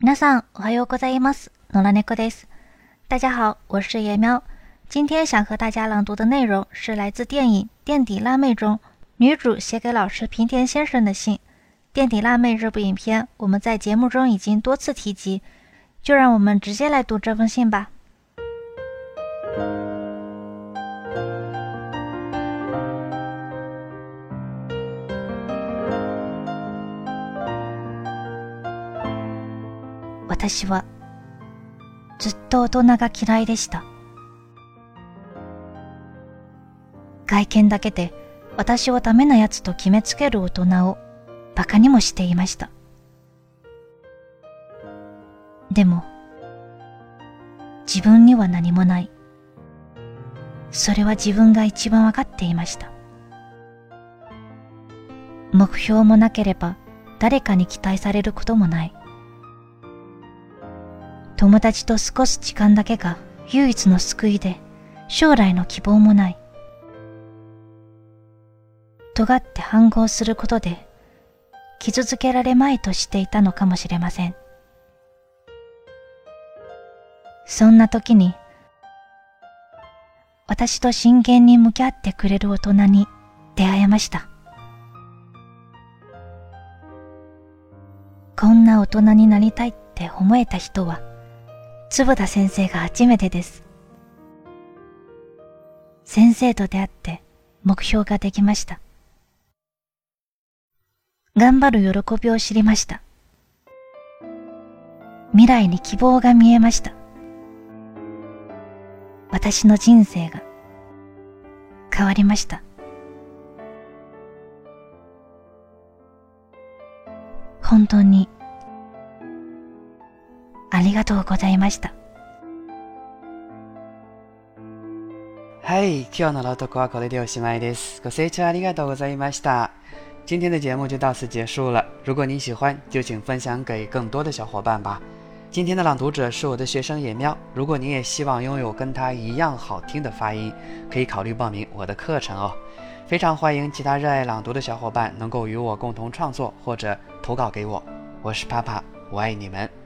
皆さん、おはようございます。野良猫です。大家好，我是野喵。今天想和大家朗读的内容是来自电影《垫底辣妹》中女主写给老师平田先生的信。《垫底辣妹》这部影片，我们在节目中已经多次提及，就让我们直接来读这封信吧。 私はずっと大人が嫌いでした。外見だけで私をダメなやつと決めつける大人を馬鹿にもしていました。でも、自分には何もない。それは自分が一番わかっていました。目標もなければ誰かに期待されることもない。友達と過ごす時間だけが唯一の救いで将来の希望もない。尖って反抗することで傷つけられまいとしていたのかもしれません。そんな時に私と真剣に向き合ってくれる大人に出会えました。こんな大人になりたいって思えた人は坪田先生が初めてです。先生と出会って目標ができました。頑張る喜びを知りました。未来に希望が見えました。私の人生が変わりました。本当にありがとうございました。はい、今日の朗読はこれでおしまいです。ご清聴ありがとうございました。今天的节目就到此结束了。如果你喜欢，就请分享给更多的小伙伴吧。今天的朗读者是我的学生野喵。如果你也希望拥有跟他一样好听的发音，可以考虑报名我的课程哦。非常欢迎其他热爱朗读的小伙伴能够与我共同创作或者投稿给我。我是帕帕，我爱你们。